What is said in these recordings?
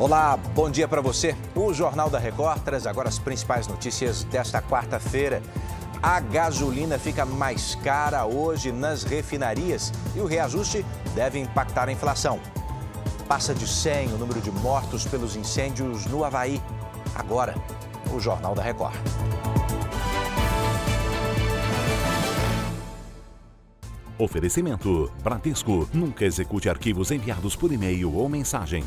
Olá, bom dia para você. O Jornal da Record traz agora as principais notícias desta quarta-feira. A gasolina fica mais cara hoje nas refinarias e o reajuste deve impactar a inflação. Passa de 100 o número de mortos pelos incêndios no Havaí. Agora, o Jornal da Record. Oferecimento: Bradesco. Nunca execute arquivos enviados por e-mail ou mensagem.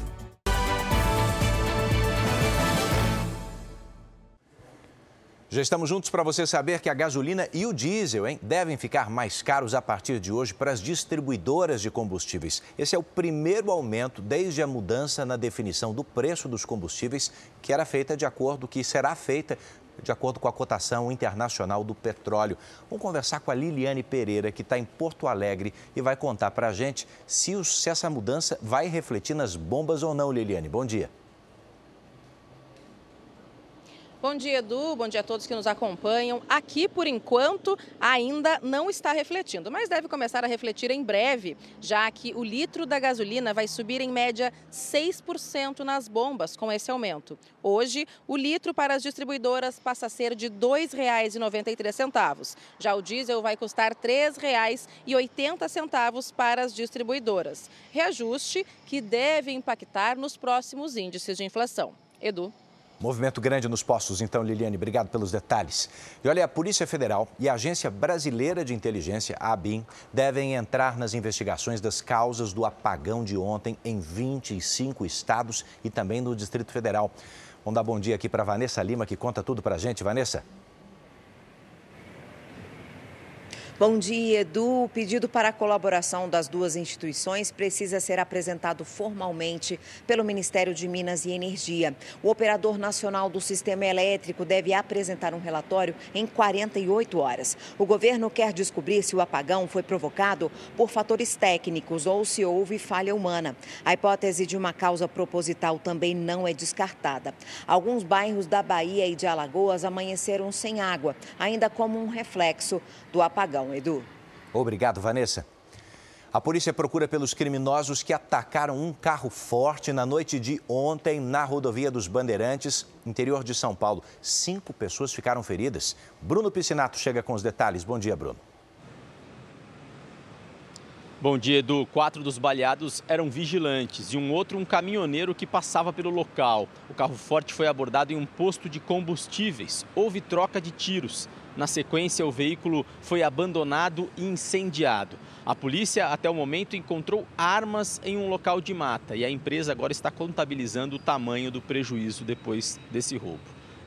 Já estamos juntos para você saber que a gasolina e o diesel hein, devem ficar mais caros a partir de hoje para as distribuidoras de combustíveis. Esse é o primeiro aumento desde a mudança na definição do preço dos combustíveis, que era feita de acordo que será feita de acordo com a cotação internacional do petróleo. Vamos conversar com a Liliane Pereira, que está em Porto Alegre e vai contar para a gente se, se essa mudança vai refletir nas bombas ou não, Liliane. Bom dia. Bom dia, Edu. Bom dia a todos que nos acompanham. Aqui, por enquanto, ainda não está refletindo, mas deve começar a refletir em breve, já que o litro da gasolina vai subir em média 6% nas bombas com esse aumento. Hoje, o litro para as distribuidoras passa a ser de R$ 2,93. Já o diesel vai custar R$ 3,80 para as distribuidoras. Reajuste que deve impactar nos próximos índices de inflação. Edu. Movimento grande nos postos, então, Liliane, obrigado pelos detalhes. E olha, a Polícia Federal e a Agência Brasileira de Inteligência, a ABIN, devem entrar nas investigações das causas do apagão de ontem em 25 estados e também no Distrito Federal. Vamos dar bom dia aqui para Vanessa Lima, que conta tudo para a gente. Vanessa. Bom dia, Edu. O pedido para a colaboração das duas instituições precisa ser apresentado formalmente pelo Ministério de Minas e Energia. O operador nacional do sistema elétrico deve apresentar um relatório em 48 horas. O governo quer descobrir se o apagão foi provocado por fatores técnicos ou se houve falha humana. A hipótese de uma causa proposital também não é descartada. Alguns bairros da Bahia e de Alagoas amanheceram sem água, ainda como um reflexo do apagão. Edu. Obrigado, Vanessa. A polícia procura pelos criminosos que atacaram um carro forte na noite de ontem na rodovia dos Bandeirantes, interior de São Paulo. Cinco pessoas ficaram feridas. Bruno Piscinato chega com os detalhes. Bom dia, Bruno. Bom dia, Edu. Quatro dos baleados eram vigilantes e um outro um caminhoneiro que passava pelo local. O carro forte foi abordado em um posto de combustíveis. Houve troca de tiros. Na sequência, o veículo foi abandonado e incendiado. A polícia, até o momento, encontrou armas em um local de mata e a empresa agora está contabilizando o tamanho do prejuízo depois desse roubo.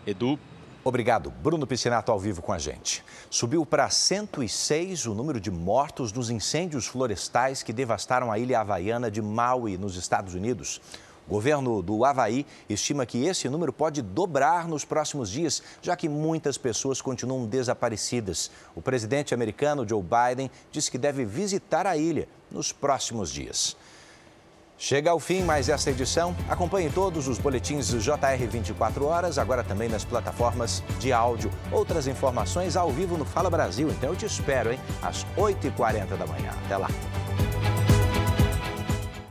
Edu. Obrigado. Bruno Piscinato ao vivo com a gente. Subiu para 106 o número de mortos nos incêndios florestais que devastaram a ilha havaiana de Maui, nos Estados Unidos. O governo do Havaí estima que esse número pode dobrar nos próximos dias, já que muitas pessoas continuam desaparecidas. O presidente americano Joe Biden disse que deve visitar a ilha nos próximos dias. Chega ao fim mais essa edição. Acompanhe todos os boletins do JR 24 horas, agora também nas plataformas de áudio. Outras informações ao vivo no Fala Brasil. Então eu te espero, hein? Às 8h40 da manhã. Até lá.